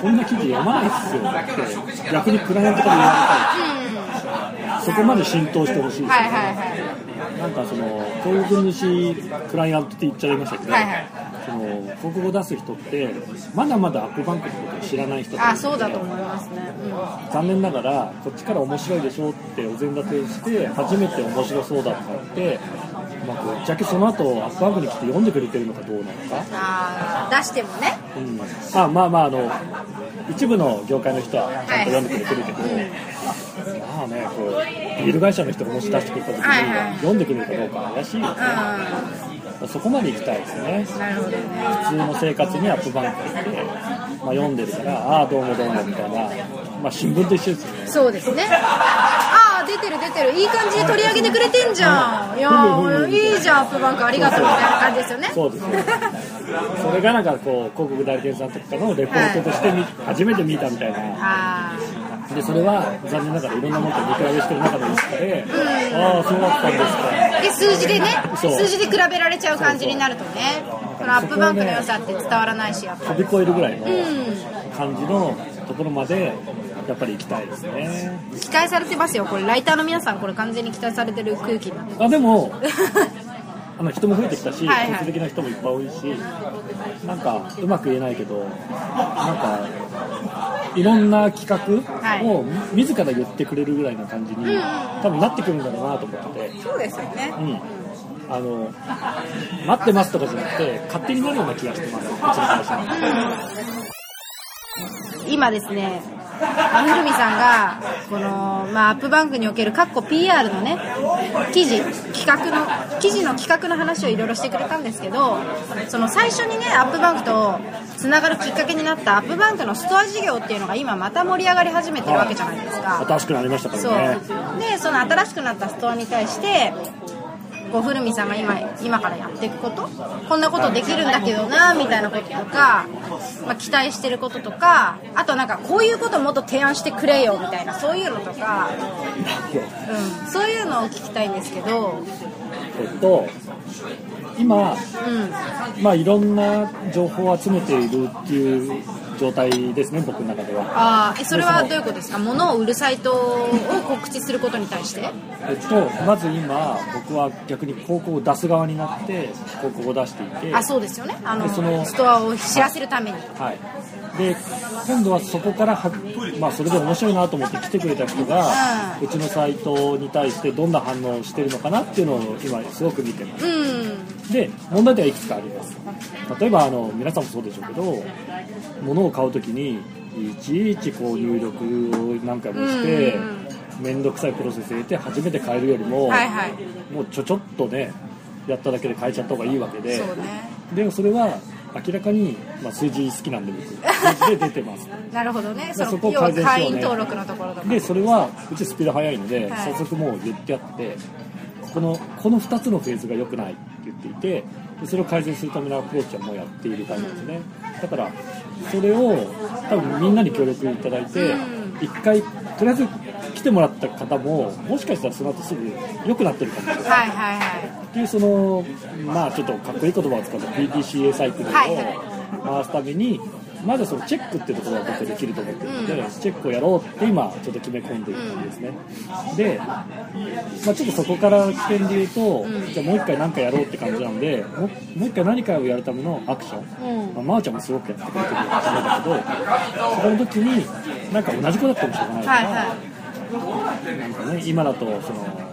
こんな記事読まないっすよ。って逆にクライアントから言われたいそこまで浸透してほしいですあ、ね、はいはいはい。なんかその広告主クライアントって言っちゃいましたけど、はいはいその広告を出す人ってまだまだアップバンクのことを知らない人があそうだと思いますね、う残念ながらこっちから面白いでしょってお膳立てして初めて面白そうだってなって、まあ、ぶっちゃけその後アップバンクに来て読んでくれてるのかどうなのか、ん、あー出してもね。うん、あまあまああの一部の業界の人はちゃんと読んでくれてるけど、まあねこうビール会社の人がもし出してくれた時に、はいはい。読んでくれるかどうか怪しいよね。うそこまで行きたいですね。普通の生活にアップバンク行って、まあ、読んでるからああどうもどうもみたいな、まあ、新聞と一緒ですよね。そうですね。ああ出てる出てる。いい感じで取り上げてくれてんじゃん。い。やーいいじゃんアップバンク。ありがとうみたいな感じですよね。そうですね。それがなんかこう広告代理店さんとかのレポートとしてみ、初めて見たみたいな。あでそれは残念ながらいろんなものと見比べしてる中の一つで、ああそうだったんですか。あで数字でね数字で比べられちゃう感じになるとねこのアップバンクの良さって伝わらないしやっぱ飛び越えるぐらいのうん感じのところまでやっぱり行きたいですね。期待されてますよ。これライターの皆さんこれ完全に期待されてる空気になって。あでも あの人も増えてきたし、はいはい。国的な人もいっぱい多いし、なんかうまく言えないけど、なんかいろんな企画を自ら言ってくれるぐらいな感じに、多分なってくるんだろうなと思ってて、そうですよね。うん、あの待ってますとかじゃなくて、勝手になるような気がしてます。今ですねあ古見さんがこの、まあ、アップバンクにおけるカッコ PR のね記事企画の記事の企画の話をいろいろしてくれたんですけどその最初にねアップバンクとつながるきっかけになったアップバンクのストア事業っていうのが今また盛り上がり始めてるわけじゃないですか新しくなりましたかそうだね。でその新しくなったストアに対してこう古見さんが今今からやっていくこと？こんなことできるんだけどなみたいなこととか、まあ、期待してることとかあとなんかこういうこともっと提案してくれよみたいなそういうのとか、うん、そういうのを聞きたいんですけど、えっと今、うん、まあ、いろんな情報を集めているっていう状態ですね、僕の中では。あーえそれはどういうことですか？物を売るサイトを告知することに対して？えっと、まず今、僕は逆に広告を出す側になって、広告を出していて、あそうですよね。あのでそのストアを知らせるために。はい、で今度はそこからは、まあ、それで面白いなと思って来てくれた人が、うちのサイトに対してどんな反応をしてるのかなっていうのを今、すごく見てます。うん。で問題点はいくつかあります。例えばあの皆さんもそうでしょうけど物を買う時にいちいちこう入力を何回もして面倒くさいプロセス入れて初めて買えるよりも、はいはい。もうちょちょっとねやっただけで買えちゃった方がいいわけで。ね。でもそれは明らかに、まあ、数字好きなんで僕。数字で出てます。なるほどね。そそこを改善しようね。会員登録のところとか。でそれはうちスピード速いので、はい。早速もう言ってあってこのこの2つのフェーズが良くないって言っていてでそれを改善するためのアプローチはもうやっている感じですね、だからそれを多分みんなに協力いただいて一回とりあえず来てもらった方ももしかしたらその後すぐ良くなってるかもしれない。はいはいはい。っていうそのまあちょっとかっこいい言葉を使うと PDCA サイクルをはいはい。回すためにまずそのチェックっていうところが僕できると思ってる。ので、チェックをやろうって今ちょっと決め込んでいるんですね、で、まあ、ちょっとそこから起点で言うと、じゃあもう一回何かやろうって感じなんでもうもう一回何かをやるためのアクション、うん。まあ、まーちゃんもすごくやってくれてるためだけどそこの時になんか同じ子だったらしょうがないから、はいはなんかね今だとその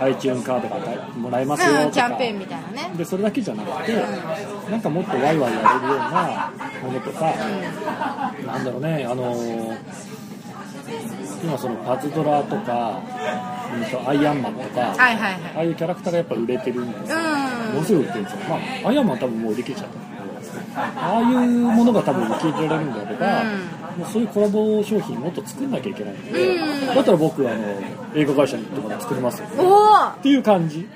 iTunes カードがもらえますよとか、うんキャンペーンみたいなね。でそれだけじゃなくて、なんかもっとワイワイやれるようなものとか、なんだろうね、あのー今そのパズドラとか、うんとアイアンマンとか、はいはいはい。ああいうキャラクターがやっぱ売れてるんですよ、うん。ものすごい売れてるんですよ、まあ、アイアンマンは多分もう売り切れちゃったああいうものが多分受け入れられるんであれば、もうそういうコラボ商品もっと作んなきゃいけないので、だったら僕あの映画会社とかで作りますよ。おおっていう感じ。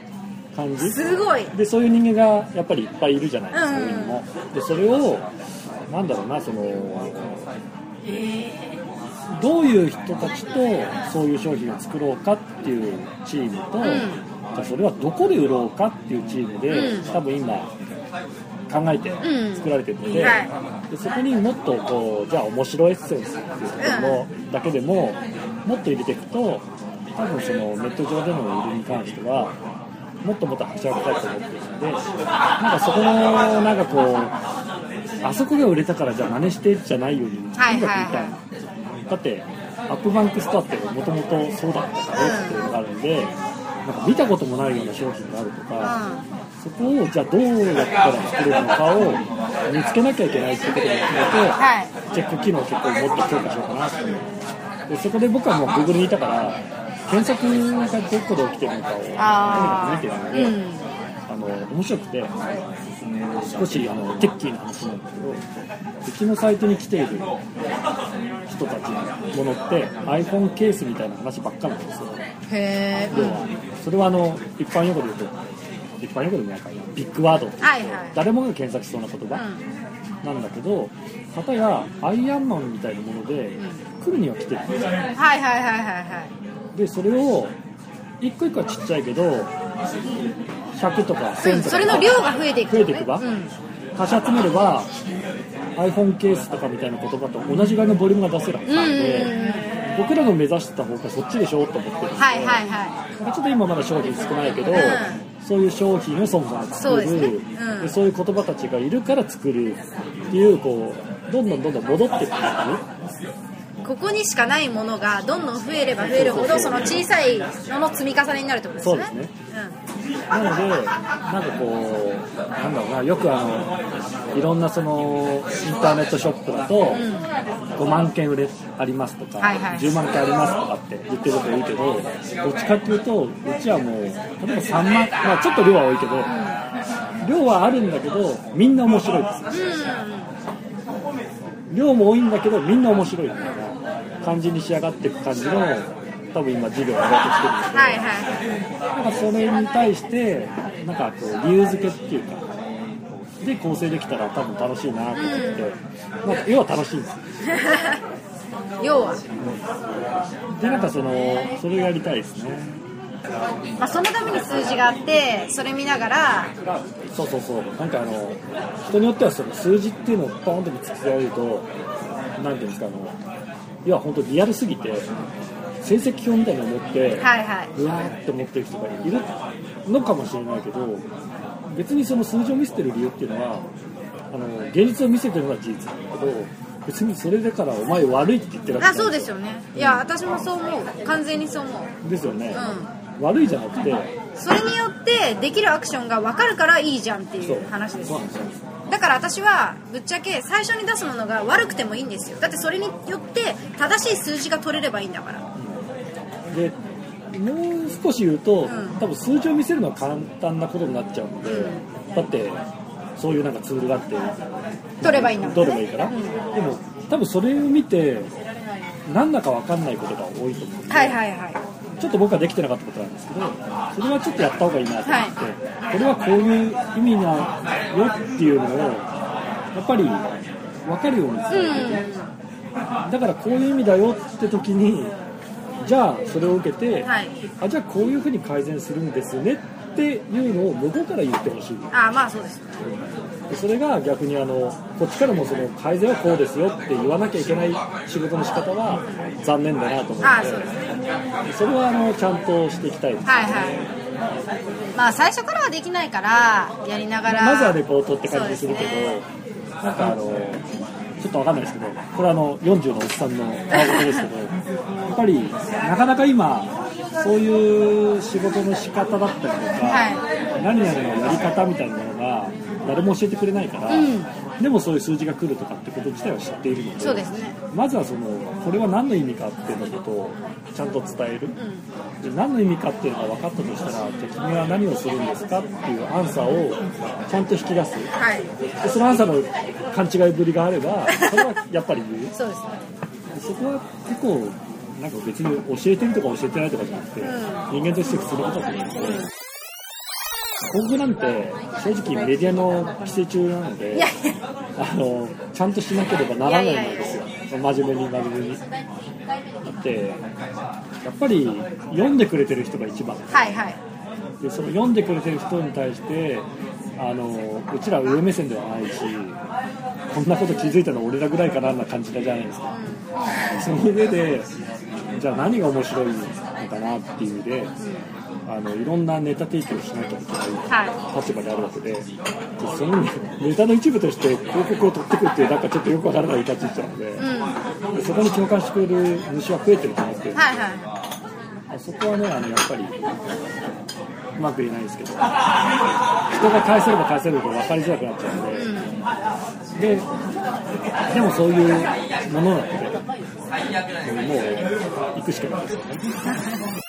感じ。すごい。でそういう人間がやっぱりいっぱいいるじゃないですか、うん上にも。でそれをなんだろうなそのどういう人たちとそういう商品を作ろうかっていうチームと、じゃあそれはどこで売ろうかっていうチームで、うん。多分今考えてうん。作られてるので,、はでそこにもっとこうじゃあ面白エッセンスっていうところも、だけでももっと入れていくと多分そのネット上での売りに関してはもっともっとはしゃぎたいと思ってるのでなんかそこのなんかこうあそこが売れたからじゃあ真似してじゃないようにとにかくはい言いたはい。はいだってアップバンクストアってもともとそうだったからっていうのがあるんでなんか見たこともないような商品があるというか、んそこをじゃあどうやったら作れるのかを見つけなきゃいけないってことも含めて、はい。チェック機能を結構もっと強化しようかなってでそこで僕はもう Google にいたから検索がどこで起きてるのかをとにかあく見てるので、ーうん。あの面白くて少しあの techy な話なんだけどうちのサイトに来ている人たちのものって iPhone ケースみたいな話ばっかなんですよ。へえ要はそれはあの一般用語で言うと一般用語でもないかなビッグワードはいはい。誰もが検索しそうな言葉。なんだけど片やアイアンマンみたいなもので来るには来てる。んですよはいはいはいはいはい。でそれを一個一個はちっちゃいけど100とか1000とか、それの量が増えていく増えていくば、うん。足し集めれば iPhone ケースとかみたいな言葉と同じぐらいのボリュームが出せるはずなんで、うんうんうん。僕らの目指してた方がそっちでしょと思ってるんで、はいはいはまあちょっと今まだ商品少ないけど、んそういう商品をそもそも作る。そうですね。うん。でそういう言葉たちがいるから作るっていうこうどんどんどんどん戻ってくるいここにしかないものがどんどん増えれば増えるほどその小さいのの積み重ねになるってことですよね。そうですなのでなんかこうなんだろうなよくあのいろんなそのインターネットショップだと、5万件売れありますとか、はいはい。10万件ありますとかって言ってること多いけどどっちかっていうとうちはもう例えば3万まあちょっと量は多いけど、量はあるんだけどみんな面白いです。量も多いんだけどみんな面白い。みたいな感じに仕上がっていく感じの多分今授業をやろうとしてるんで。はいはい。なんかそれに対してなんかこう理由付けっていうかで構成できたら多分楽しいなと思って、まあ、要は楽しいんです。よ 要は、でなんかそのそれをやりたいですね。まあ、そのために数字があってそれ見ながら。そうそうそう。なんかあの人によってはその数字っていうのをポンと突きつけられるとなんていうんですかあの要は本当リアルすぎて成績表みたいに思って、はいはい。うわーって思ってる人がいるのかもしれないけど別にその数字を見せてる理由っていうのはあの現実を見せてるのは事実なんだけど別にそれだからお前悪いって言ってるわあけそうですよね。いや私もそう思う。完全にそう思う。ですよね、悪いじゃなくてそれによってできるアクションが分かるからいいじゃんっていう話ですそうなんですよ。だから私はぶっちゃけ最初に出すものが悪くてもいいんですよ。だってそれによって正しい数字が取れればいいんだからでもう少し言うと、ん。多分数字を見せるのは簡単なことになっちゃうので、だってそういうなんかツールがあって取ればいいんだもんね取ればいいから、でも多分それを見てなんだか分かんないことが多いと思うんで、はいはいはい。ちょっと僕はできてなかったことなんですけどそれはちょっとやった方がいいなと思って、これはこういう意味なよっていうのをやっぱり分かるようにする、だからこういう意味だよって時にじゃあそれを受けて、はい。あじゃあこういうふうに改善するんですねっていうのを向こうから言ってほしい。ああまあそうですよね。でそれが逆にあのこっちからもその改善はこうですよって言わなきゃいけない仕事の仕方は残念だなと思うのでああそうですね。それはあのちゃんとしていきたい。ですはいはい。まあ最初からはできないからやりながら。まずはレポートって感じするけど、ね。なんかあのちょっとわかんないですけどこれはあの40のおっさんの顔事ですけどぱりなかなか今そういう仕事の仕方だったりとか、は何々のやり方みたいなのが誰も教えてくれないから、うん。でもそういう数字が来るとかってこと自体は知っているのでね。まずはそのこれは何の意味かっていうのことをちゃんと伝える、で何の意味かっていうのが分かったとしたら敵には何をするんですかっていうアンサーをちゃんと引き出す。はい。でそのアンサーの勘違いぶりがあればそれはやっぱり言う。そうですね。でそこは結構なんか別に教えてるとか教えてないとかじゃなくて、人間として普通のことだと思うん。で僕なんて正直メディアの規制中なのであのちゃんとしなければならないんですよ。真面目に真面目に。だってやっぱり読んでくれてる人が一番。はいはい。でその読んでくれてる人に対してあのうちら上目線ではないしこんなこと気づいたの俺らぐらいかなな感じじゃないですか。その上でじゃあ何が面白いのかなっていうであのいろんなネタ提供をしなきゃいけないは立場であるわけででそのネタの一部として広告を取ってくっていうなんかちょっとよくわからない立ち位置なので,、うんでそこに共感してくれる主は増えてると思ってるんではいはい。あそこはねあのやっぱりうまく言えないですけど。人が返せれば返せるほど分かりづらくなっちゃうんで、ででもそういうものなのでもう行くしかないですよね。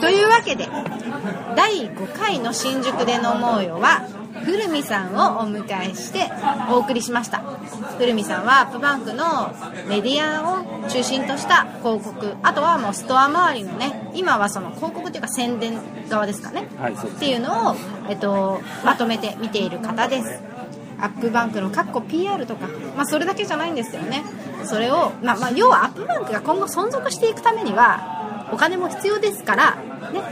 というわけで第5回の新宿で飲もうよは古見さんをお迎えしてお送りしました。古見さんはアップバンクのメディアを中心とした広告あとはもうストア周りのね今はその広告っていうか宣伝側ですかね、はいっていうのを、えっと、まとめて見ている方です。アップバンクのかっこ PR とか、まあ、それだけじゃないんですよね。それを、まあ、まあ要はアップバンクが今後存続していくためにはお金も必要ですから、ね、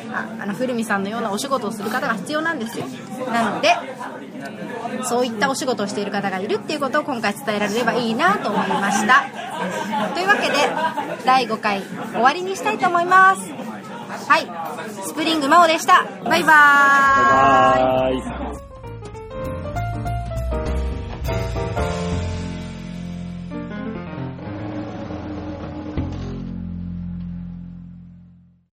あの古見さんのようなお仕事をする方が必要なんですよ。なのでそういったお仕事をしている方がいるっていうことを今回伝えられればいいなと思いました。というわけで第5回終わりにしたいと思います。はい。スプリング真央でした。バイバーイ。